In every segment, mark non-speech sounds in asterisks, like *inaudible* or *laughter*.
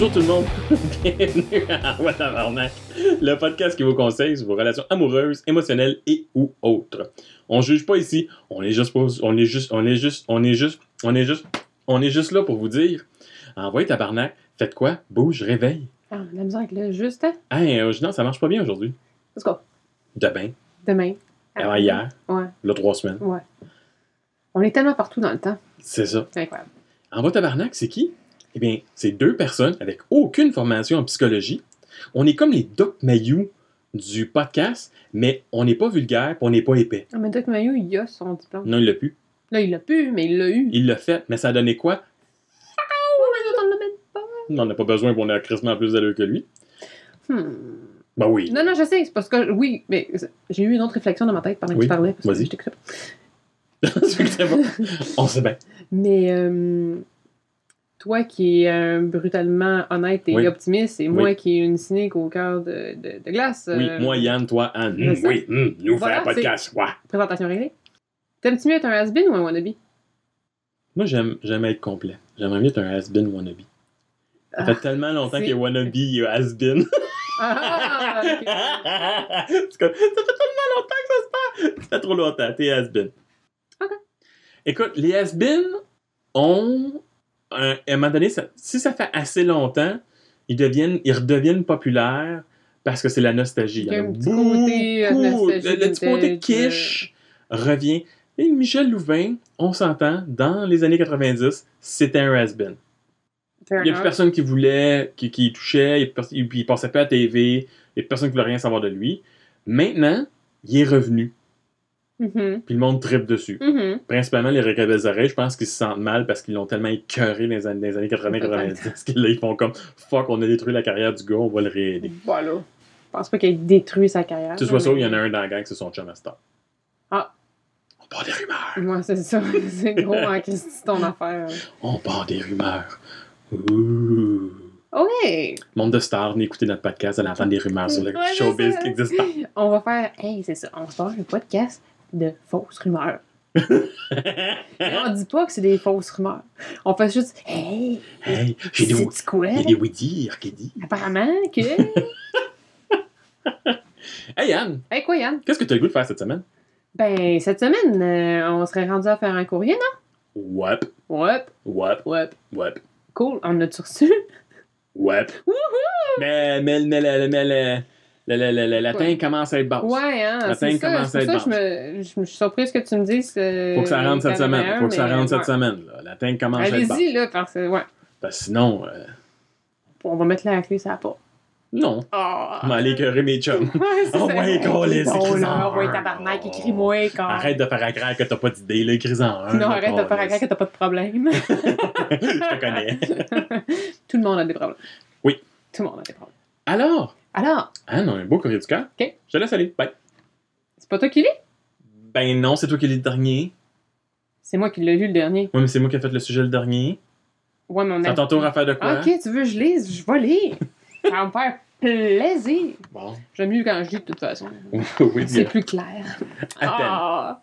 Bonjour tout le monde, *laughs* bienvenue à What Tabarnak, le podcast qui vous conseille sur vos relations amoureuses, émotionnelles et ou autres. On juge pas ici, on est juste, pour- on est juste, on est juste, on est juste, on est juste, on est juste là pour vous dire, envoyez Tabarnak, faites quoi, bouge, réveille. Ah, la misère avec le juste, hein? Hey, euh, non, ça marche pas bien aujourd'hui. Let's go. Demain, Demain. avant hier, Ouais, là trois semaines, ouais. On est tellement partout dans le temps. c'est ça. C'est incroyable. Envoie Tabarnak, c'est qui? Eh bien, c'est deux personnes avec aucune formation en psychologie. On est comme les Doc Mayou du podcast, mais on n'est pas vulgaire on n'est pas épais. Ah, mais Doc Mayo, il a son diplôme. Non, il l'a pu. Là, il l'a pu, mais il l'a eu. Il l'a fait, mais ça a donné quoi? On même pas. On n'en a pas besoin, puis on a crissement plus d'allure que lui. Hmm. Ben oui. Non, non, je sais, c'est parce que, oui, mais j'ai eu une autre réflexion dans ma tête pendant que Oui, tu parlais. vas-y. je bon. *laughs* On sait bien. *laughs* Mais, euh, toi qui es euh, brutalement honnête et Oui. optimiste, et Oui. moi qui est une cynique au cœur de, de, de glace. Oui, euh, moi, Yann, toi, Anne. oui, hum, nous Voilà, faire un podcast. Ouais. Présentation réglée. T'aimes-tu mieux être un has-been ou un wannabe? Moi, j'aime, j'aime être complet. J'aimerais mieux être un has-been wannabe. Ça fait Ah, tellement longtemps qu'il est wannabe, il has-been. *laughs* Ah. C'est comme, ça fait tellement longtemps que ça se passe. Ça fait trop longtemps, t'es has-been. Ok. Écoute, les has-been ont, un- à un moment donné, ça- si ça fait assez longtemps, ils, deviennent, ils redeviennent populaires parce que c'est la nostalgie. Il y a un petit côté, euh, beaucoup. nostalgie Le, le petit côté vintage, quiche revient. Et Michel Louvain, on s'entend, dans les années 90, c'était un. Fair Il n'y a plus personne qui voulait, qui, touchait, il, il, il passait pas à la TV, il n'y a plus personne qui voulait rien savoir de lui. Maintenant, il est revenu, Mhm, puis le monde tripe dessus. mhm. Principalement les Recabelles oreilles, je pense qu'ils se sentent mal parce qu'ils l'ont tellement écœuré dans les années, années 80-90 que là, ils font comme fuck, on a détruit la carrière du gars, on va le réaider. Voilà. Je pense pas qu'il ait détruit sa carrière. Tu vois ça, il y en a un dans la gang, c'est son chum à Star. Ah. On part des rumeurs. Moi, c'est ça. *laughs* C'est gros en Christy ton affaire. On part des rumeurs. Ouh. OK. Monde de stars, venez écouter notre podcast, allez entendre des rumeurs sur le Ouais, showbiz qui existe pas. On va faire. Hey, c'est ça. On se passe un podcast de fausses rumeurs. *laughs* On dit pas que c'est des fausses rumeurs. On fait juste. Hey, Hey, j'ai des, quoi? il y a des oui-dire qui dit. Apparemment que. *laughs* Hey Yann, hey, quoi, Yann? qu'est-ce que tu as le goût de faire cette semaine? Ben, cette semaine, euh, on serait rendu à faire un courrier, non? Wap, Ouais, wap, ouais. wap, Cool. On a-tu reçu? wap. Mais, mais, mais, mais, mais, le- le- le- le latin Ouais. commence à être basse. Ouais, hein, La teinte ça. commence à être que je, me, je me suis surprise que tu me dises. euh, Faut que ça rentre cette semaine. Faut que ça rentre cette semaine. Là. La teinte commence à être basse. Allez-y, là, parce que, ouais, Parce que sinon, euh, on va mettre la clé, ça va pas. non. Ah! Je vais aller écœurer mes chums. *laughs* Oh, ouais, câlisse, Oh, écris-en là, ouais, tabarnak, écris-moi, quand. Arrête de faire à craire que t'as pas d'idée, là, écris-en un. Non, arrête de faire à croire que t'as pas de problème. *laughs* Je te connais. *laughs* Tout le monde a des problèmes. Oui. Tout le monde a des problèmes. Alors, Alors, Anne, on a un beau courrier du cœur. Ok. Je te laisse aller. Bye. c'est pas toi qui lis? Ben non, c'est toi qui lis le dernier. C'est moi qui l'ai lu le dernier. Oui, mais c'est moi qui ai fait le sujet le dernier. Ouais, mais on C'est a. à ton tour à faire de quoi? Ah, Ok, tu veux que je lise? Je vais lire. *laughs* Ça va me faire plaisir. Bon. J'aime mieux quand je lis de toute façon. oui, C'est bien. plus clair. À peine. Ah.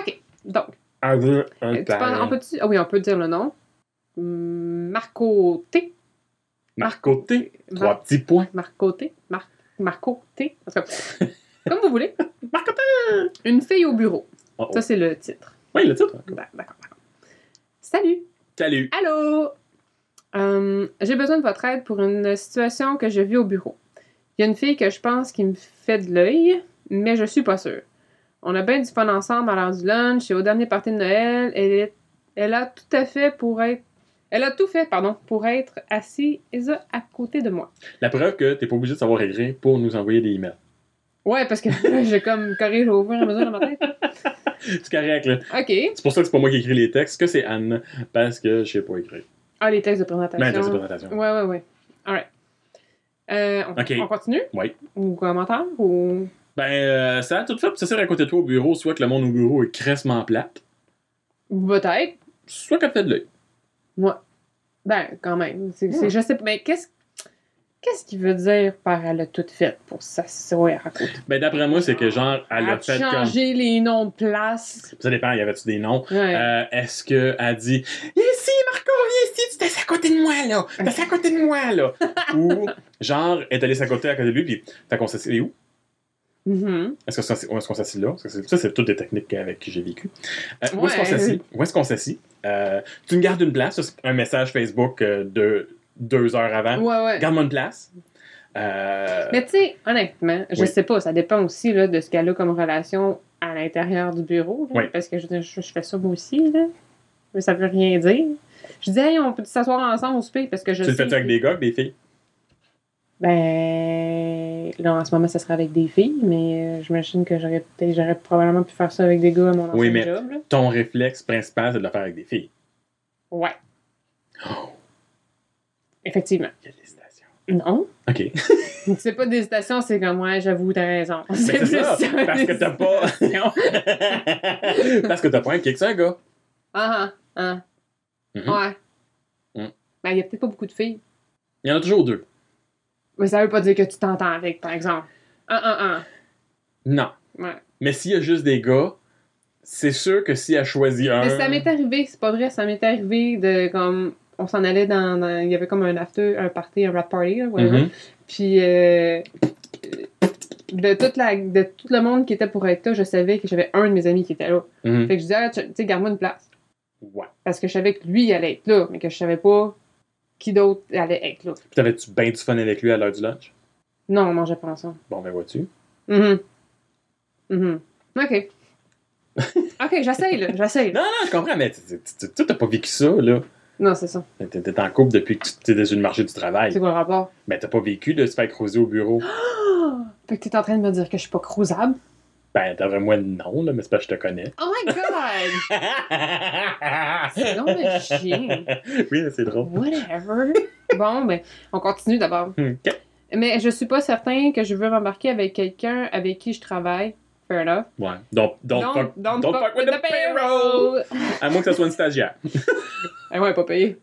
Ok, donc, Avec un euh, tu on peut ah oui, on peut dire le nom. Marco T. Marco T. Trois Mar- petits points. Marco T. Mar- Marco T. Comme vous voulez. Marco T. Une fille au bureau. Oh, oh. Ça, c'est le titre. Oui, le titre. D'accord, d'accord. Salut! Salut. Allô! Euh, J'ai besoin de votre aide pour une situation que j'ai vue au bureau. Il y a une fille que je pense qui me fait de l'œil, mais je suis pas sûre. On a bien du fun ensemble à l'heure du lunch et au dernier party de Noël, elle, est- elle a tout à fait pour être. Elle a tout fait, pardon, pour être assise à côté de moi. La preuve que t'es pas obligé de savoir écrire pour nous envoyer des emails. Ouais, parce que j'ai comme corrigé au fur et à mesure dans ma tête. C'est correct, là. Ok. C'est pour ça que c'est pas moi qui écris les textes, que c'est Anne. Parce que je sais pas écrire. Ah, les textes de présentation. Ben, t'as cette présentation. Ouais, ouais, ouais. Alright. Euh, on, continue? Oui. Ou commentaire? Ou? Ben, euh, ça a tout fait pour s'asseoir à côté de toi au bureau, soit que le monde au bureau est cressement plate, Peut-être. soit fait de l'œil. Ouais. Ben, quand même. C'est, je sais pas. Mais qu'est-ce. Qu'est-ce qu'il veut dire par elle a tout fait pour s'asseoir à côté? Ben, d'après moi, c'est que genre, elle a a fait comme. changé les noms de place. Ça dépend, y avait-tu des noms? Ouais. Euh, Est-ce qu'elle dit Ici Marco, viens ici, tu t'es à côté de moi, là. T'es à côté de moi, là. Ou, genre, elle est allée s'accoter à côté de lui, puis t'as qu'on s'assied où? Mhm. Est-ce qu'on s'assit là? Que Ça, c'est toutes des techniques avec qui j'ai vécu. Euh, Où est-ce qu'on s'assit? Où est-ce qu'on s'assit? Euh, tu me gardes une place. C'est un message Facebook euh, de deux heures avant. Ouais, ouais. Garde-moi une place. Euh, Mais tu sais, honnêtement, je Oui. sais pas, ça dépend aussi là, de ce qu'elle a comme relation à l'intérieur du bureau. là, Oui. Parce que je, fais ça moi aussi, là. Mais ça veut rien dire. Je dis, hey, on peut s'asseoir ensemble au souper parce que je tu le fais avec des gars, des filles? Ben. Là, en ce moment, ça serait avec des filles, mais euh, j'imagine que j'aurais peut-être, j'aurais probablement pu faire ça avec des gars à mon ancien Oui, mais- job. Là. Ton réflexe principal, c'est de le faire avec des filles. Ouais, Oh, effectivement. quelle hésitation. Non. OK. *laughs* C'est pas d'hésitation, c'est comme, ouais, j'avoue, t'as raison. Mais c'est plus ça, parce que t'as pas... *laughs* parce que t'as pas un kick, c'est un gars. Ah, ah, ah. Mhm. Ouais. Mhm. Ben, il y a peut-être pas beaucoup de filles. Il y en a toujours deux. Mais ça veut pas dire que tu t'entends avec, par exemple. Ah, ah, Non. ah. Ouais. Mais s'il y a juste des gars, c'est sûr que si elle choisit un... Mais ça m'est arrivé, c'est pas vrai, ça m'est arrivé de comme. On s'en allait dans, dans- Il y avait comme un after, un party, un rap party, là, whatever. Mhm. Puis. euh, de, toute la, de tout le monde qui était pour être là, je savais que j'avais un de mes amis qui était là. Mhm. Fait que je disais, ah, tu sais, garde-moi une place. Ouais. Parce que je savais que lui, il allait être là, mais que je savais pas qui d'autre allait être là. Puis t'avais-tu bien du fun avec lui à l'heure du lunch? Non, on mangeait pas ensemble. Bon, ben vois-tu? Mhm. Mhm. OK. *laughs* OK, j'essaye, là. J'essaye. Non, non, je comprends, mais tu t'as pas vécu ça, là. Non, c'est ça. T'es t'es en couple depuis que tu es sur le marché du travail. C'est quoi le rapport? Mais t'as pas vécu de se faire creuser au bureau. *gasps* Fait que t'es en train de me dire que je suis pas cruisable? Ben, t'as vraiment non, là, mais c'est parce que je te connais. Oh my god! *laughs* C'est donc un chien. oui, c'est drôle. Whatever. Bon, ben, on continue d'abord. *laughs* Ok. Mais je suis pas certain que je veux m'embarquer avec quelqu'un avec qui je travaille. Fair enough. Ouais. Donc, don't, fuck, don't don't fuck with the payroll! À moins que ça soit une stagiaire. *laughs* Eh ouais, pas payé.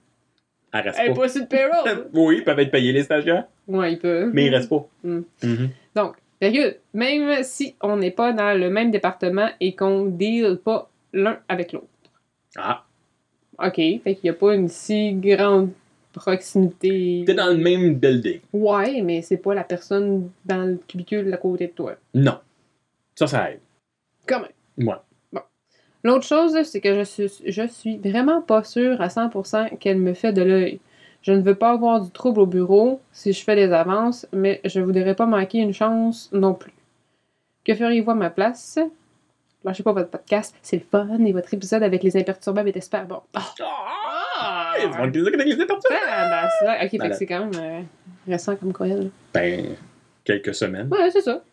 Elle reste Elle est pas. pas sur le payroll. Oui, ils peuvent être payés, les stagiaires, ouais, il peut. mais ils restent pas. Mm. Mhm. Donc, virgule, même si on n'est pas dans le même département et qu'on ne deal pas l'un avec l'autre. Ah, OK, fait qu'il n'y a pas une si grande proximité. t'es dans le même building. Ouais, mais c'est pas la personne dans le cubicule à côté de toi. Non. Ça, ça aide. Quand même. Moi. L'autre chose, c'est que je suis, je suis vraiment pas sûre à 100% qu'elle me fait de l'œil. Je ne veux pas avoir du trouble au bureau si je fais des avances, mais je voudrais pas manquer une chance non plus. Que feriez-vous à ma place? Lâchez pas votre podcast, c'est le fun et votre épisode avec les imperturbables était super bon. Ah! Ah! Il y a du monde qui glissé partout. Ah, ben, c'est vrai. Ok, fait que c'est quand même euh, récent comme courriel. là. Ben, quelques semaines. Ouais, c'est ça.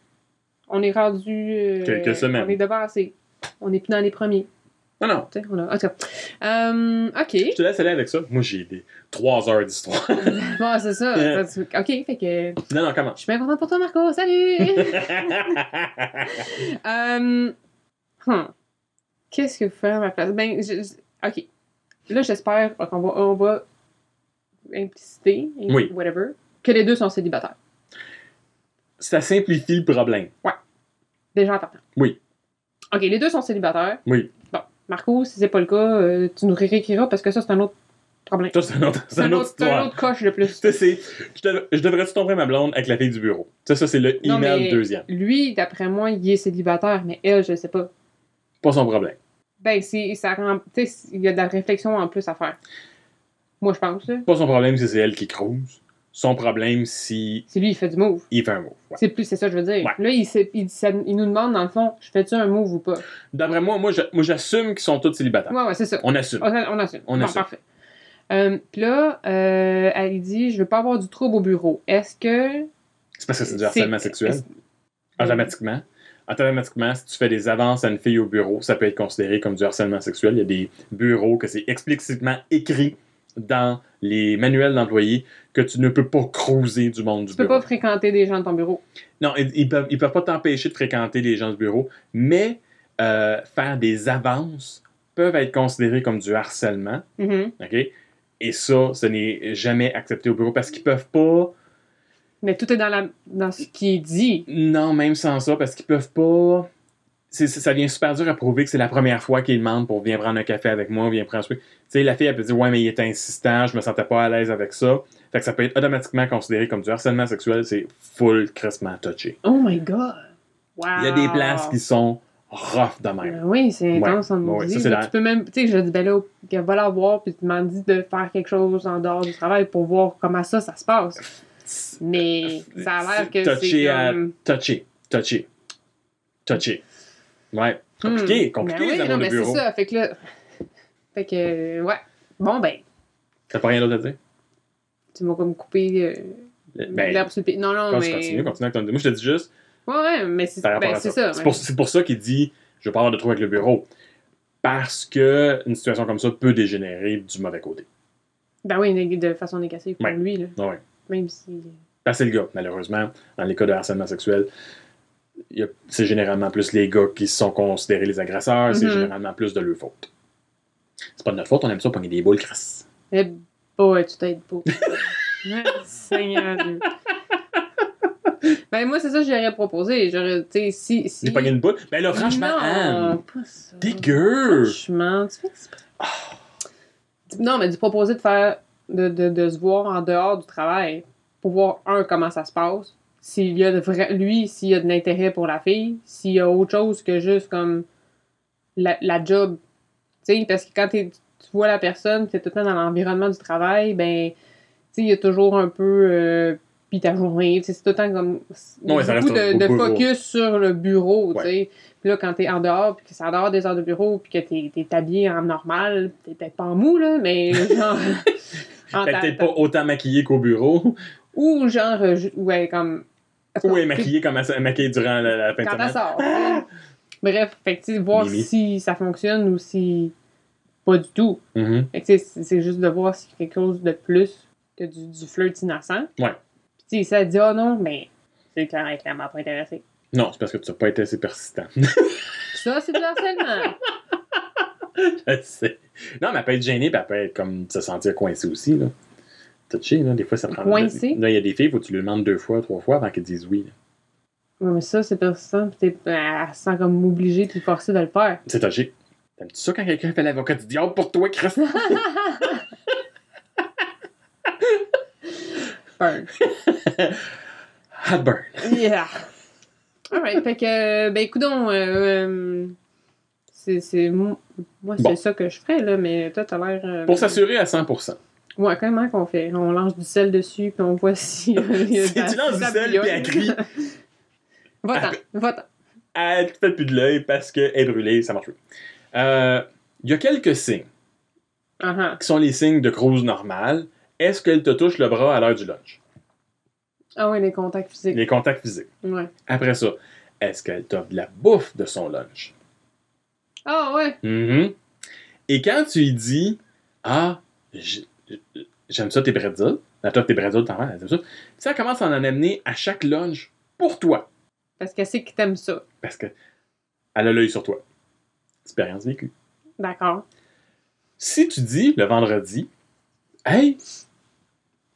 On est rendu. euh, Quelques semaines. On est devancé. On est plus dans les premiers. Non, non. Tu sais, on a... En tout cas. Euh, ok. Je te laisse aller avec ça. Moi, j'ai des trois heures d'histoire. *laughs* Bon, c'est ça. Ok, fait que. non, non, comment? Je suis bien contente pour toi, Marco. Salut! *laughs* Euh, hmm. Qu'est-ce que vous faites à ma place? Ben, je- ok. Là, j'espère qu'on va, on va impliciter, Oui. whatever, que les deux sont célibataires. Ça simplifie le problème. Déjà en partant. Oui. Ok, les deux sont célibataires. Oui. Marco, si c'est pas le cas, euh, tu nous réécriras parce que ça, c'est un autre problème. Ça, c'est une autre, c'est un autre c'est un autre coche de plus. Ça, c'est. Je, dev- je devrais-tu tomber ma blonde avec la fille du bureau? Ça, ça c'est le Non, email mais- deuxième. Lui, d'après moi, il est célibataire, mais elle, je sais pas. Pas son problème. Ben, c'est, ça rend, il y a de la réflexion en plus à faire. Moi, je pense, là. Pas son problème si c'est elle qui crouse. Son problème si C'est lui, il fait du move. il fait un move. Ouais. C'est plus, c'est ça que je veux dire. Ouais. Là, il, sait- il, ça- il nous demande, dans le fond, je fais-tu un move ou pas? D'après moi, moi, j'assume qu'ils sont tous célibataires. Ouais, ouais, c'est ça. On assume. On, on assume. On bon, assume. parfait. Euh, Puis là, euh, elle dit, je veux pas avoir du trouble au bureau. Est-ce que... C'est parce que c'est du harcèlement sexuel? Automatiquement. Automatiquement, si tu fais des avances à une fille au bureau, ça peut être considéré comme du harcèlement sexuel. Il y a des bureaux que c'est explicitement écrit dans les manuels d'employés que tu ne peux pas cruiser du monde du Tu peux bureau. pas fréquenter des gens de ton bureau. Non, ils, ils peuvent, ils peuvent pas t'empêcher de fréquenter les gens du bureau, mais euh, faire des avances peuvent être considérés comme du harcèlement. Mhm. OK? Et ça, ce n'est jamais accepté au bureau parce qu'ils peuvent pas. Mais tout est dans, la, dans ce qui est dit. Non, même sans ça, parce qu'ils peuvent pas c'est- ça vient super dur à prouver que c'est la première fois qu'il demande pour venir prendre un café avec moi, viens prendre un truc. Tu sais, la fille, elle peut dire, ouais, mais il était insistant, je me sentais pas à l'aise avec ça. Fait que ça peut être automatiquement considéré comme du harcèlement sexuel, c'est full crissement touché. Oh my god! Wow! Il y a des places qui sont rough de même. Ben oui, c'est intense en Ouais, ça, c'est Là, la- Tu peux même, tu sais, je dis, ben là, va la voir, puis tu m'as dit de faire quelque chose en dehors du travail pour voir comment ça, ça se passe. Mais ça a l'air que Touché c'est à- comme... Touché, touché, touché. Ouais, compliqué, Hmm. compliqué Ben oui, les non, de mais c'est bureau. ça. Fait que là... Fait que, ouais. Bon, ben, T'as pas rien d'autre à dire? Tu m'as comme coupé euh, Ben, l'herbe sur le pied. Non, non, quand mais... continue avec ton Moi, je te dis juste, Ouais, ouais, mais c'est ben, ça. ça. C'est pour, ça qu'il dit je veux pas avoir de trou avec le bureau. Parce que une situation comme ça peut dégénérer du mauvais côté. Ben oui, de façon négative pour Ouais. lui, là. Ouais. Même si... Que c'est le gars, malheureusement, dans les cas de harcèlement sexuel, c'est généralement plus les gars qui sont considérés les agresseurs, c'est Mhm. généralement plus de leur faute. C'est pas de notre faute, on aime ça pogner des boules crasses. Eh boy, tu t'aides pas. *laughs* Seigneur Dieu. *laughs* Ben moi, c'est ça que j'aurais proposé. J'aurais, tu sais, si... si... Des pogner une boule. Ben là, franchement, non, Anne, pas ça. dégueu! Franchement, tu fais exprès. Non, mais du proposer de faire, de, de, de se voir en dehors du travail pour voir, un, comment ça se passe, s'il y a de vrai, lui, s'il y a de l'intérêt pour la fille, s'il y a autre chose que juste comme la, la job. Tu sais, parce que quand t'es- tu vois la personne, tu es tout le temps dans l'environnement du travail, ben, tu sais, il y a toujours un peu. euh, puis ta journée, tu sais, c'est tout le temps comme. Ouais, ça reste de, de focus sur le bureau, tu sais. Puis là, quand t'es en dehors, puis que c'est en dehors des heures de bureau, puis que t'es, t'es habillé en normal, t'es peut-être pas en mou, là, mais *laughs* genre. peut-être pas autant maquillé qu'au bureau. Ou genre, euh, ouais, comme. Ou est maquillé comme maquillée durant la, la fin Quand elle semaine. sort. Bref, fait que, tu sais, voir Mimi. si ça fonctionne ou si. Pas du tout. Mhm. Sais, c'est juste de voir s'il y a quelque chose de plus que du, du flirt innocent. Ouais. Puis, ça dit, oh non, mais c'est clair- clairement pas intéressé. Non, c'est parce que tu n'as pas été assez persistant. *laughs* Ça, c'est du harcèlement. Je sais. Non, mais elle peut être gênée, puis elle peut être comme se sentir coincée aussi. Là. Touché, là. Des fois, ça prend. Coincée? Là, il y a des filles, que tu lui demandes deux fois, trois fois avant qu'elles disent oui. là. Ouais, mais ça, c'est persistant, t'es, elle se sent comme obligée puis forcée de le faire. C'est touché. T'aimes-tu ça quand quelqu'un fait l'avocat du diable pour toi, Chris? *laughs* Burn. *laughs* Heartburn. Yeah. Alright, fait que, ben, écoutons, euh, euh, c'est, c'est, mo- moi, c'est Bon. ça que je ferais, là, mais toi, t'as l'air. euh, Pour s'assurer à 100%. Ouais, comment qu'on fait? On lance du sel dessus, puis on voit *laughs* si. y a Si la- tu lances du sel, puis elle crie. Va-t'en, va-t'en. Elle te fait plus de l'œil parce qu'elle est brûlée, ça marche plus. Euh, Il y a quelques signes Ah ah. qui sont les signes de cruise normale. Est-ce qu'elle te touche le bras à l'heure du lunch? Ah ouais, les contacts physiques. Les contacts physiques. Ouais. Après ça, est-ce qu'elle t'offre de la bouffe de son lunch? Ah ouais. Mhm. Et quand tu lui dis Ah, j'aime ça tes bretzels, elle t'offre tes bretzels, t'en elle ça. Ça commence à en amener à chaque lunch pour toi. Parce qu'elle sait que t'aimes ça. Parce que elle a l'œil sur toi. Expérience vécue. D'accord. Si tu dis le vendredi, Hey,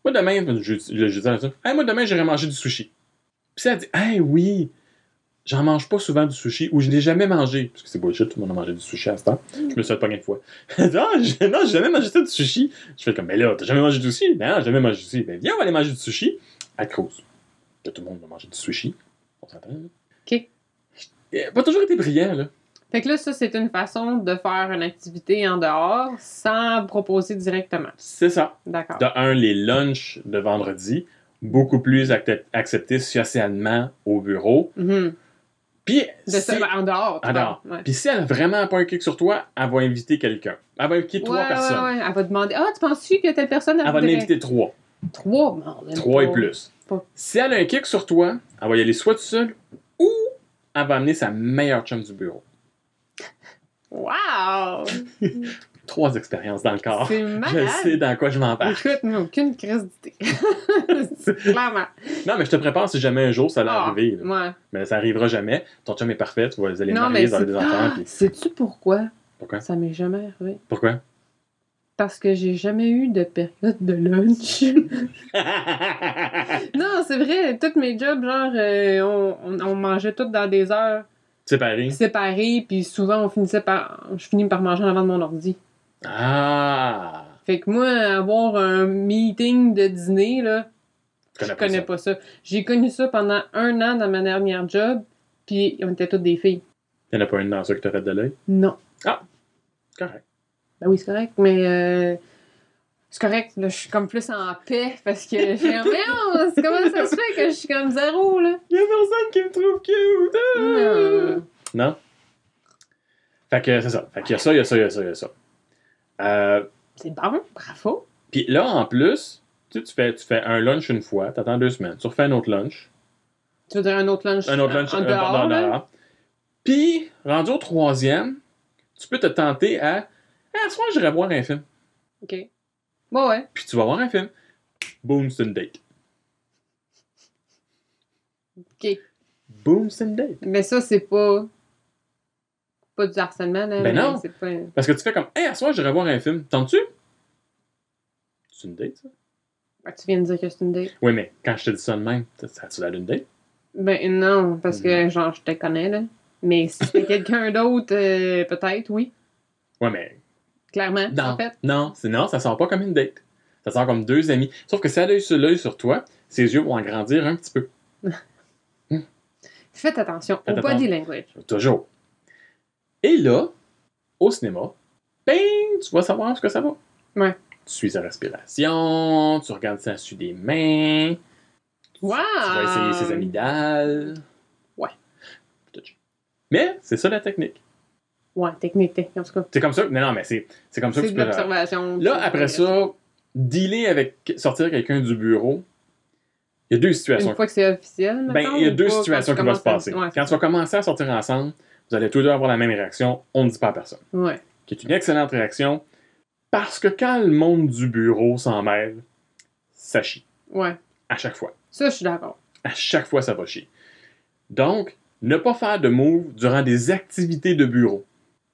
moi demain, le jeudi, le jeudi, hey, moi demain, j'irai manger du sushi. Puis si elle dit, Hey, oui, j'en mange pas souvent du sushi ou je n'ai jamais mangé. Parce que c'est bullshit, tout le monde a mangé du sushi à ce temps. Je me suis pogner une fois. Elle *laughs* dit, ah, j'ai- non, j'ai jamais mangé ça du sushi. Je fais comme, mais là, t'as jamais mangé du sushi? Ben non, j'ai jamais mangé du sushi. Ben viens, on va aller manger du sushi à Cruz. Là, tout le monde va manger du sushi. On s'entend, là. OK. Il a pas toujours été brillant, là. Fait que là, ça, c'est une façon de faire une activité en dehors sans proposer directement. C'est ça. D'accord. De un, les lunchs de vendredi, beaucoup plus acceptés socialement au bureau. Mhm. Puis, De si, ça, ben, en dehors. en dehors. Ouais. Puis si elle a vraiment pas un kick sur toi, elle va inviter quelqu'un. Elle va inviter trois ouais, personnes. Elle va demander Ah, tu penses-tu que telle personne Elle va inviter trois. Trois, non, Trois et plus. Pas. Si elle a un kick sur toi, elle va y aller soit toute seule ou elle va amener sa meilleure chum du bureau. Wow! *laughs* Trois expériences dans le corps. C'est Je malade! sais dans quoi je m'embarque. Écoute, mais aucune crise d'idée. *laughs* Clairement. Non, mais je te prépare si jamais un jour ça allait Ah, arriver. là. ouais. Mais ça arrivera jamais. Ton chum est parfait, tu vas aller marier, vous c'est... des enfants. Ah, puis- *gasps* sais-tu pourquoi? Pourquoi? ça m'est jamais arrivé? Pourquoi? Parce que j'ai jamais eu de période de lunch. *laughs* non, c'est vrai, tous mes jobs, genre, euh, on, on, on mangeait tous dans des heures. Séparé. séparés, puis souvent, on finissait par... Je finis par manger en avant de mon ordi. Ah! Fait que moi, avoir un meeting de dîner, là, Je je connais pas connais ça. pas ça. J'ai connu ça pendant un an dans ma dernière job, puis on était toutes des filles. Il n'y en a pas une dans ça qui fait de l'œil? Non. Correct. Ben oui, c'est correct, mais euh, c'est correct. Là, je suis comme plus en paix parce que j'ai c'est comment ça se fait que je suis comme zéro, là? Il y a personne qui me trouve cute! ah! Non. Non? Fait que c'est ça. Fait qu'il y a ça, il y a ça, il y a ça, il y a ça. Euh, C'est bon, bravo. Puis là, en plus, tu, sais, tu, fais, tu fais un lunch une fois, t'attends deux semaines, tu refais un autre lunch, Tu veux dire un autre lunch un autre lunch en euh, dehors, dans- là? dehors. Puis, rendu au troisième, tu peux te tenter à Ah, ce soir, j'irai voir un film. OK. Bon, ouais. Puis tu vas voir un film. Boom, c'est une date. OK. Boom, c'est une date. Mais ça, c'est pas... Pas du harcèlement, là. Ben mais non. Pas... Parce que tu fais comme Hey, à soir, j'irai voir un film. Tentes-tu? C'est une date, ça? Ben, tu viens de dire que c'est une date. Oui, mais quand je te dis ça de même, ça a-tu l'air d'une date? Ben non, parce que, genre, je te connais, là. Mais si c'était *laughs* quelqu'un d'autre, euh, peut-être, oui. Ouais, mais Clairement, non. en fait. Non, c'est non, ça sort pas comme une date. Ça sort comme deux amis. Sauf que si elle a eu sur l'œil sur toi, ses yeux vont en grandir un petit peu. *laughs* Faites attention Faites au body language. Toujours. Et là, au cinéma, tu vas savoir ce que ça va. Ouais. Tu suis sa respiration, tu regardes ça sur des mains, Wow! tu vas essayer ses amygdales. Ouais. Mais c'est ça la technique. Ouais, technique, technique, en tout cas. C'est comme ça. Non, non, mais c'est c'est comme ça que tu peux. l'observation. Là, après ça, dealer avec sortir quelqu'un du bureau, il y a deux situations. Une fois que c'est officiel, Ben, il y a deux pas, situations qui vont se à- passer. Ouais, Quand tu vas commencer à sortir ensemble, vous allez tous deux avoir la même réaction, on ne dit pas à personne. Ouais. Qui est une excellente réaction, parce que quand le monde du bureau s'en mêle, ça chie. Ouais. À chaque fois. Ça, je suis d'accord. À chaque fois, ça va chier. Donc, ne pas faire de move durant des activités de bureau.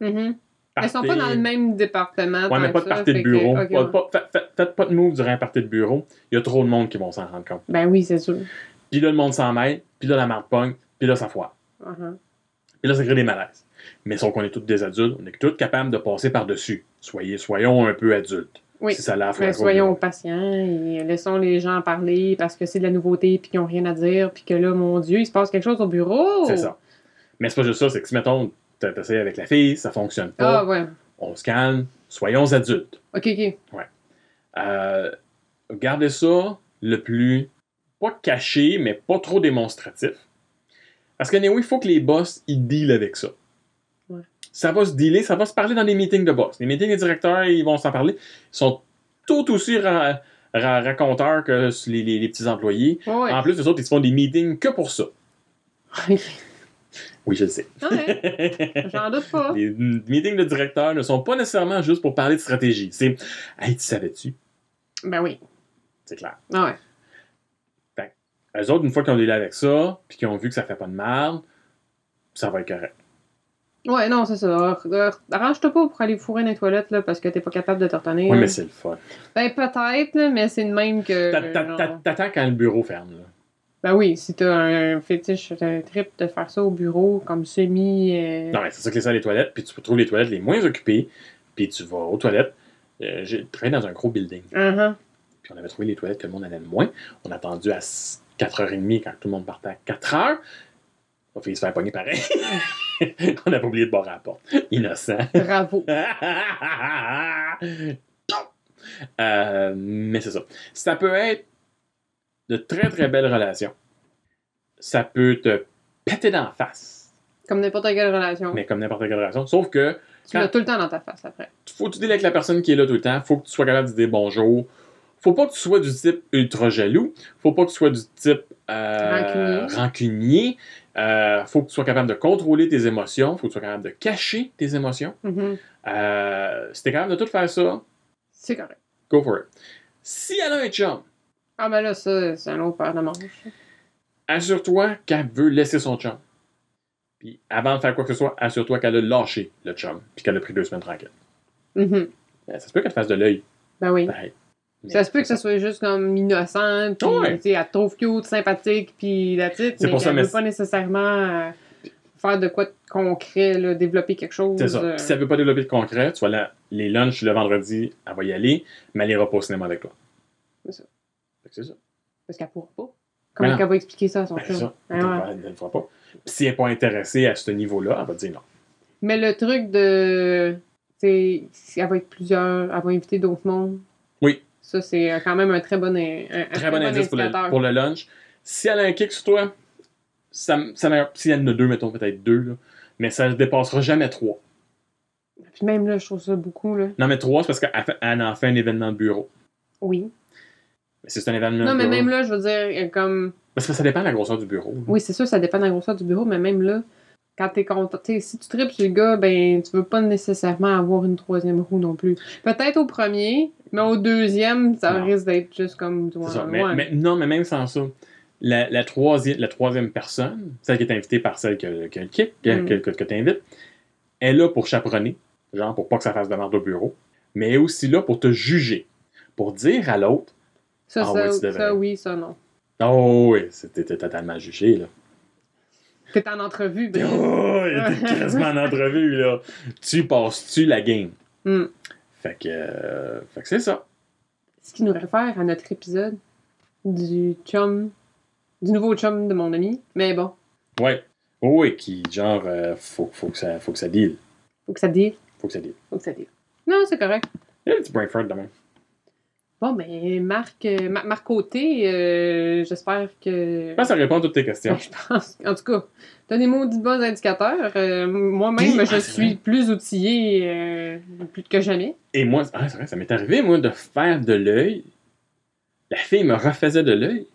Mhm. Elles sont Partez- pas dans le même département. Ouais, mais pas de partie de que- bureau. Pas- ouais. pas- faites pas de move durant un party de bureau. Il y a trop de monde qui vont s'en rendre compte. Ben oui, c'est sûr. Puis là, le monde s'en mêle, puis là, la marde pogne, puis là, ça foire. Mhm. Puis là, ça crée des malaises. Mais sauf qu'on est tous des adultes, on est tous capables de passer par-dessus. Soyez, soyons un peu adultes. Oui. Si ça l'a Mais soyons patients et laissons les gens parler parce que c'est de la nouveauté puis qu'ils n'ont rien à dire puis que là, mon Dieu, il se passe quelque chose au bureau. C'est ça. Mais c'est pas juste ça, c'est que si, mettons, t'as essayé avec la fille, ça fonctionne pas, Ah ouais. on se calme, soyons adultes. Ok, ok. Euh, gardez ça le plus, pas caché, mais pas trop démonstratif. Parce que, oui, il faut que les boss, ils dealent avec ça. Ouais. Ça va se dealer, ça va se parler dans les meetings de boss. Les meetings des directeurs, ils vont s'en parler. Ils sont tout aussi ra- ra- raconteurs que les, les- les petits employés. Ouais, ouais. En plus, les autres, ils se font des meetings que pour ça. *laughs* Oui, je le sais. Ouais, *laughs* J'en doute pas. Les meetings de directeurs ne sont pas nécessairement juste pour parler de stratégie. C'est Hey, tu savais-tu? Ben oui. C'est clair. Ah ouais. Eux autres, une fois qu'ils ont dealé avec ça, puis qu'ils ont vu que ça fait pas de mal, ça va être correct. Ouais, non, c'est ça. Ar- Arrange-toi pas pour aller fourrer dans les toilettes là, parce que t'es pas capable de te retenir. Oui, mais c'est le fun. Ben peut-être, mais c'est de même que. T'attends quand le bureau ferme. Là. Ben oui, si t'as un fétiche, un trip de faire ça au bureau comme semi. euh, Non, mais c'est ça que les salles les toilettes, puis tu trouves les toilettes les moins occupées, puis tu vas aux toilettes. Euh, J'ai travaillé dans un gros building, uh-huh. puis on avait trouvé les toilettes que le monde allait le moins. On a attendu à 4h30 quand tout le monde partait à 4h. On a failli se faire pogner pareil. *laughs* on n'a pas oublié de boire à la porte. Innocent. Bravo. *laughs* Euh, mais c'est ça. Ça peut être de très très belles relations. Ça peut te péter dans la face, Comme n'importe quelle relation. mais comme n'importe quelle relation. Sauf que tu l'as tout le temps dans ta face après. faut que tu deals avec la personne qui est là tout le temps. Faut que tu sois capable de dire bonjour. Faut pas que tu sois du type ultra jaloux. Faut pas que tu sois du type euh, Rancunier. rancunier. Euh, faut que tu sois capable de contrôler tes émotions. Faut que tu sois capable de cacher tes émotions. Euh, si t'es capable de tout faire ça, C'est correct. go for it. Si elle a un chum, Ah ben là, ça, c'est un autre paire de manches. assure-toi qu'elle veut laisser son chum. Puis avant de faire quoi que ce soit, assure-toi qu'elle a lâché le chum, puis qu'elle a pris deux semaines tranquille. Mhm. Euh, Ça se peut qu'elle te fasse de l'œil. Ben oui. Mais Ça se peut que ça soit juste comme innocent, puis Ouais. elle te trouve cute, sympathique, puis la C'est mais pour ça, mais veut pas nécessairement... euh, faire de quoi de concret, là, développer quelque chose. C'est ça. euh, si elle veut pas développer de concret, tu vois, là, les lunchs le vendredi, elle va y aller, mais elle ira pas au cinéma avec toi. C'est ça. C'est ça. Parce qu'elle pourra pas. Comment non. elle va expliquer ça à son Ben, chum? ça. Ah Elle ouais. va- elle ne le fera pas. Puis si elle n'est pas intéressée à ce niveau-là, elle va dire non. Mais le truc de. C'est. si Elle va être plusieurs. Elle va inviter d'autres mondes. Oui. Ça, c'est quand même un très bon, un, un Très bon indice pour le, indicateur. pour le lunch. Si elle a un kick sur toi, ça, ça si elle en a deux, mettons peut-être deux, là, mais ça ne dépassera jamais trois. Puis même là, je trouve ça beaucoup. Là. Non, mais trois, c'est parce qu'elle en fait un événement de bureau. Oui. C'est un événement Non, mais même là, je veux dire, comme. Parce que ça dépend de la grosseur du bureau. Oui, c'est sûr, ça dépend de la grosseur du bureau, mais même là, quand t'es content, si tu tripes sur le gars, ben, tu veux pas nécessairement avoir une troisième roue non plus. Peut-être au premier, mais au deuxième, ça Non. risque d'être juste comme du ça. Mais, mais- non, mais même sans ça, la, la, troisième, la troisième personne, celle qui est invitée par celle le kick, que, Mm. que, que t'invites, est là pour chaperonner, genre pour pas que ça fasse de merde au bureau, mais elle est aussi là pour te juger, pour dire à l'autre Ça, Ah ça, ouais, tu ça, devrais. oui, ça, non. Oh oui, c'était t'es totalement jugé, là. T'es en entrevue, ben. Oh, était *laughs* quasiment en entrevue, là. Tu passes-tu la game? Hmm. Fait que, euh, fait que c'est ça. Ce qui nous réfère à notre épisode du chum, du nouveau chum de mon ami. Mais bon, Ouais. Oh, oui, qui, genre, euh, faut, faut, que ça, faut que ça deal. faut que ça deal. Faut que ça deal. Faut que ça deal. Non, c'est correct. Il y a un petit brain fart demain. Bon, ben, Marc, euh, Ma- Marc Côté, euh, j'espère que. Je pense que ça répond à toutes tes questions. Ben, *laughs* je pense. En tout cas, des maudits bons indicateurs. Euh, Moi-même, je ah, suis vrai. plus outillée euh, plus que jamais. Et moi, ah, c'est vrai, ça m'est arrivé, moi, de faire de l'œil. La fille me refaisait de l'œil.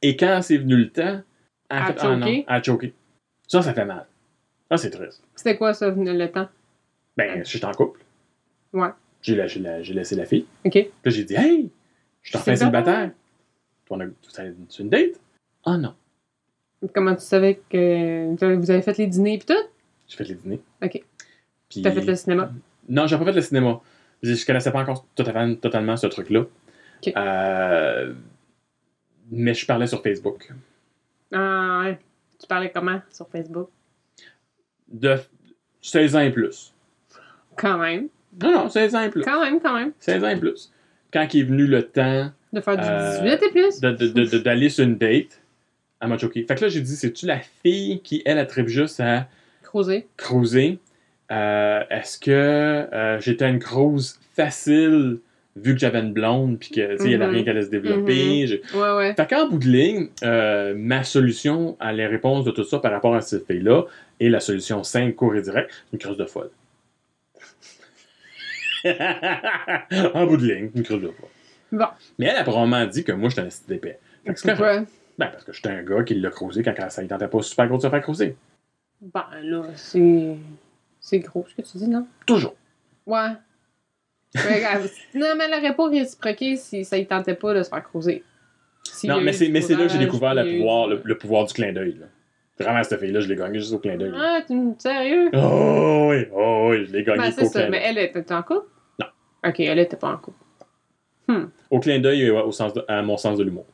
Et quand c'est venu le temps, elle a fait, ah non, a choqué. Ça, ça fait mal. Ça, c'est triste. C'était quoi ça, le temps? Ben, je suis en couple. Ouais. J'ai la- la- laissé la fille. OK. Puis là, j'ai dit, hey, je suis enfin Célibataire. Toi, on a, tu une date? Ah non. Comment tu savais que vous avez fait les dîners et tout? J'ai fait les dîners. OK. Puis... T'as fait le cinéma? Non, j'ai pas fait le cinéma. Je, connaissais pas encore totalement, totalement ce truc-là. Ok. Euh, mais je parlais sur Facebook. Ah, ouais. Tu parlais comment sur Facebook? De 16 ans et plus. Quand même. Non, non, 16 ans et plus. Quand même, quand même. 16 ans et plus. Quand il est venu le temps De faire du Euh, 18 et plus. d'aller sur une date, elle m'a choqué. Fait que là, j'ai dit, c'est-tu la fille qui, elle, attripe juste à Creuser. cruiser? Euh, Est-ce que euh, j'étais une cruise facile vu que j'avais une blonde puis que, tu sais, avait Mhm. rien qui allait se développer? J'ai- Ouais, ouais. Fait qu'en bout de ligne, euh, ma solution à les réponses de tout ça par rapport à cette fille-là est la solution simple, court et directe, une creuse de folle. *laughs* en bout de ligne, une creuse de folle. Bon. Mais elle a probablement dit que moi, j'étais un esti d'épais. Fait que c'est correct. Pourquoi? Ben, parce que j'étais un gars qui l'a creusé quand ça ne tentait pas super gros de se faire creuser. Ben là, c'est. C'est gros ce que tu dis, non? Toujours. Ouais. *laughs* Elle- non, mais elle aurait pas réciproqué si ça ne tentait pas de se faire y non, mais c'est, mais là que j'ai découvert le pouvoir, le, le pouvoir du clin d'œil. Vraiment, cette fille-là, je l'ai gagné juste au clin d'œil. Ah, tu me sérieux? Oh oui, oh oui, je l'ai gagné Ben, c'est ça. clin Mais elle était en couple? Non. Ok, elle était pas en couple. Au clin d'œil et au sens de- à mon sens de l'humour.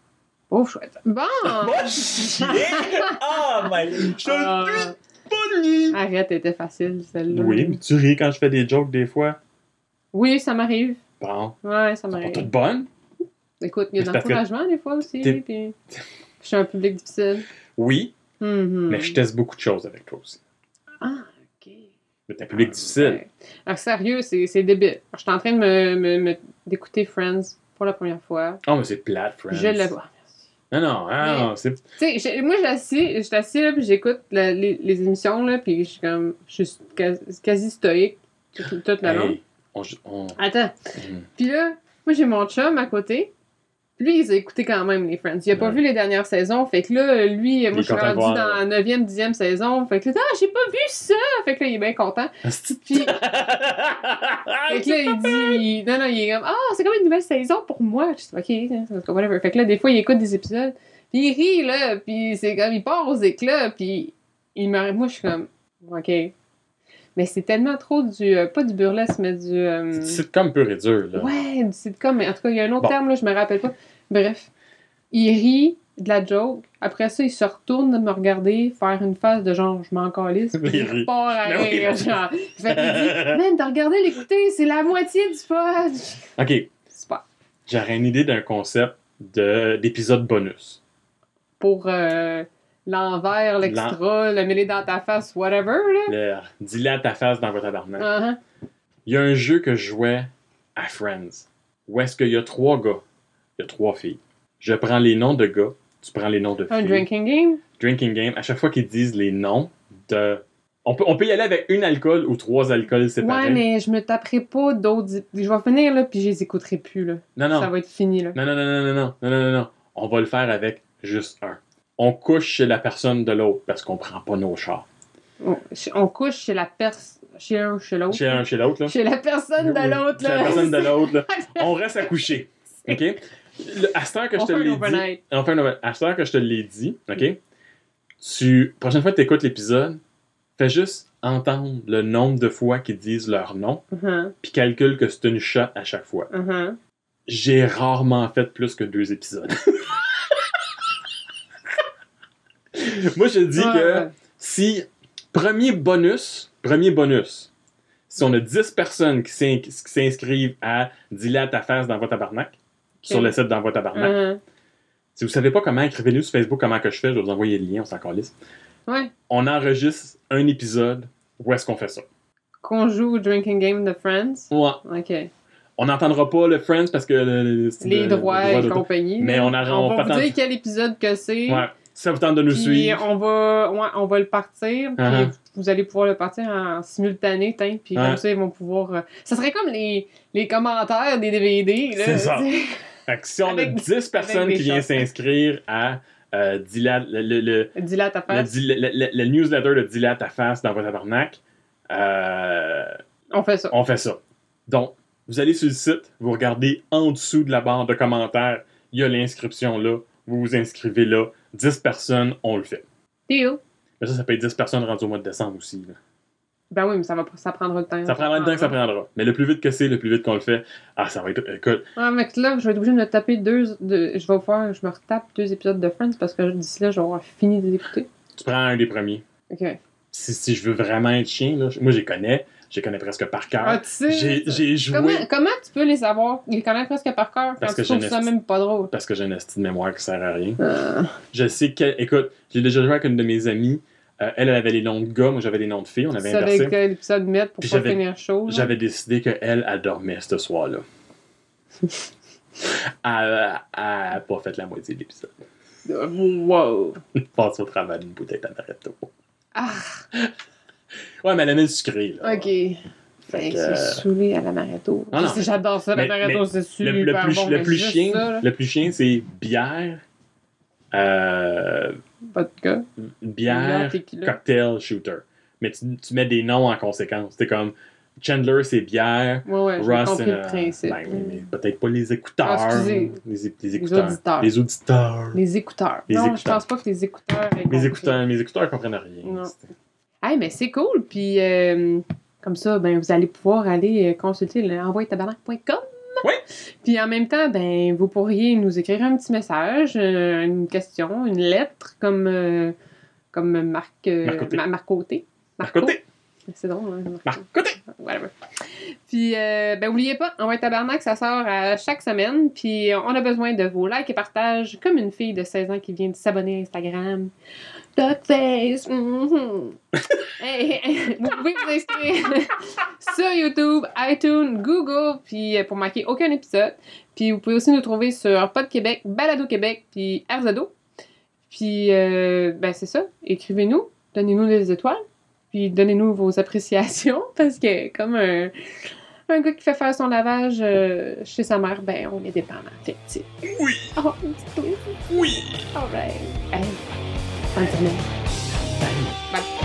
Oh, chouette. Bon! *laughs* chier! *laughs* Ah, mais je Ah. pas de Arrête, elle était facile, celle-là. Oui, mais tu ris quand je fais des jokes des fois. Oui, ça m'arrive. Bon, Ouais, ça c'est pas m'arrive. toutes bonnes. Écoute, il y a de que l'encouragement des fois aussi. Puis... Je suis un public difficile. Oui, Mhm. mais je teste beaucoup de choses avec toi aussi. Ah, ok. Mais t'es un public difficile. Ouais. Alors, sérieux, c'est débile. Je suis en train de me, me- me- d'écouter Friends pour la première fois. Oh, mais c'est plate, Friends. Je l'ai. Ah, merci. Non, non, ah, Mais- non, c'est. Tu sais, j'ai- moi, j'assis, je suis assis là, puis j'écoute la- les, les émissions, là, puis je suis comme. Je suis quasi, quasi stoïque tout, tout le long. Hey, on, on- Attends. Mm. Puis là, moi, j'ai mon chum à côté. Lui, il a écouté quand même les Friends. Il a pas vu les dernières saisons. Fait que là, lui, moi, je suis rendu dans la 9e, 10e saison. Fait que là, ah, j'ai pas vu ça! Fait que là, il est bien content. Puis, *laughs* fait que là, il dit, non, non, il est comme, ah, c'est comme une nouvelle saison pour moi. Je dis, ok, cas, whatever. Fait que là, des fois, il écoute des épisodes. Puis il rit, là. Puis c'est comme, il part aux éclats. Puis il me, moi, je suis comme, ok. Mais c'est tellement trop du, euh, pas du burlesque, mais du. euh, C'est comme pur et dur, là. Ouais, du sitcom, mais en tout cas, il y a un autre Bon. terme, là, je me rappelle pas. Bref, il rit, de la joke. Après ça, il se retourne de me regarder, faire une face de genre, je m'en calisse. Puis *laughs* Il il rit. repart à Ben oui. rire, genre. Fait qu'il dit, man, t'as regardé l'écouter, c'est la moitié du fudge. Ok, Super. j'aurais une idée d'un concept de- d'épisode bonus. Pour euh, l'envers, l'extra, le mêler dans ta face, whatever, là. Le dis-le à ta face dans votre tabarnak. Uh-huh. Il y a un jeu que je jouais à Friends où est-ce qu'il y a trois gars, il y a trois filles. Je prends les noms de gars, tu prends les noms de filles. Un drinking game? Drinking game, à chaque fois qu'ils disent les noms de. On peut, on peut y aller avec une alcool ou trois alcools séparés. Ouais, mais je me taperai pas d'autres. Je vais finir là, puis je les écouterai plus là. Non, non. Ça va être fini là. Non, non, non, non, non, non, non, non, non, non. On va le faire avec juste un. On couche chez la personne de l'autre parce qu'on prend pas nos chars. On, on couche chez la personne. Chez un chez l'autre. Chez un, chez l'autre, là. Chez la personne de l'autre Chez là. la personne de l'autre, là. *laughs* On reste à coucher. *laughs* OK? Le- à cette heure que je te l'ai dit. overnight. À cette heure que je te l'ai dit, OK? Tu. Prochaine fois que tu écoutes l'épisode, fais juste entendre le nombre de fois qu'ils disent leur nom, Uh-huh, puis calcule que c'est une shot à chaque fois. uh-huh. J'ai rarement fait plus que deux épisodes. *laughs* *laughs* Moi, je dis Ouais, que ouais. si. Premier bonus, premier bonus, si on a 10 personnes qui s'in- qui s'inscrivent à Dis-le à ta face dans votre tabarnak, sur le site dans votre tabarnak, Uh-huh. si vous savez pas comment, écrivez-nous sur Facebook comment que je fais, je vais vous envoyer le lien, on s'en calisse. Ouais. On enregistre un épisode où est-ce qu'on fait ça. Qu'on joue au drinking game de Friends? Ouais. Ok. On n'entendra pas le Friends parce que le- le- c'est Les le- droits et compagnie. Mais on a- on va pas vous dire quel épisode que c'est. Ouais. Ça vous tente de nous Puis suivre. on va, ouais, on va le partir, puis Uh-huh. vous allez pouvoir le partir en simultané, puis Ouais. comme ça, ils vont pouvoir... euh, Ça serait comme les, les commentaires des DVD, là. C'est ça. Fait que si on Avec- a 10 personnes qui viennent s'inscrire à euh, le, le, à face. le- le- newsletter de Dis-le à face dans votre tabarnak, euh, On fait ça. on fait ça. Donc, vous allez sur le site, vous regardez en dessous de la barre de commentaires, il y a l'inscription là, vous vous inscrivez là, 10 personnes, on le fait. Deal. Mais ça, ça peut être 10 personnes rendues au mois de décembre aussi. là. Ben oui, mais ça, va, ça prendra le temps. Ça prendra le temps que ça prendra. Mais le plus vite que c'est, le plus vite qu'on le fait, ah, ça va être. Écoute, Ah, mec, là, je vais être obligée de me taper deux... De, je vais faire... Je me retape deux épisodes de Friends parce que d'ici là, je vais avoir fini de les écouter. tu prends un des premiers. OK. Si, si je veux vraiment être chien, là, moi, je les connais. Je les connais presque par cœur. Ah, tu sais... J'ai joué Comment, comment tu peux les savoir, les connaître presque par cœur quand Parce tu que trouves ça même pas drôle? parce que j'ai une estime de mémoire qui sert à rien. Euh, Je sais que. Écoute, j'ai déjà joué avec une de mes amies. Euh, elle, elle avait les noms de gars, moi j'avais les noms de filles. On avait savais inversé. quel épisode mettre pour pas finir chaud. J'avais décidé qu'elle, elle dormait ce soir-là. *laughs* elle n'a pas fait la moitié de l'épisode. Euh, Wow! *laughs* Passe au travail d'une bouteille d'amaretto. Ah, Ouais, mais elle aimait le sucré. Là. ok. Fait que, que euh, c'est saoulé à l'amaretto. J'adore ça, l'amaretto, c'est super Le, le plus, bon. le plus chien, ça, le plus chien, c'est bière, euh, Vodka. bière, Bière, cocktail, shooter. Mais tu, tu mets des noms en conséquence. C'est comme Chandler, c'est bière. Ouais, ouais, Ross, compris euh, ben peut-être pas les écouteurs. Ah, les, les écouteurs. auditeurs. Les auditeurs. Les écouteurs. Les non, écouteurs. je pense pas que les écouteurs. compris. écouteurs, mes écouteurs comprennent rien. Non. Hey, mais c'est cool. Puis, euh, comme ça, ben, vous allez pouvoir aller euh, consulter le envoyetabarnak.com. Oui. Puis en même temps, ben, vous pourriez nous écrire un petit message, euh, une question, une lettre, comme, euh, comme Marc, euh, Marc Côté. C'est drôle, hein? Côté. Whatever. Puis, euh, ben, oubliez pas, Envoie Tabarnak, ça sort à chaque semaine. Puis, on a besoin de vos likes et partages, comme une fille de 16 ans qui vient de s'abonner à Instagram. Duckface. mhm. *laughs* Hey, hey, vous pouvez vous inscrire *laughs* sur YouTube, iTunes, Google, puis euh, pour marquer aucun épisode. Puis, vous pouvez aussi nous trouver sur Pod Québec, Balado Québec, puis Arzado. Puis, euh, ben, c'est ça. Écrivez-nous, donnez-nous des étoiles. Puis donnez-nous vos appréciations *laughs* parce que comme un, un gars qui fait faire son lavage euh, chez sa mère, ben on est dépendant. Sais. Oui. Oh. Oui. Alright. Hey. Bonne semaine. Bye. Bye.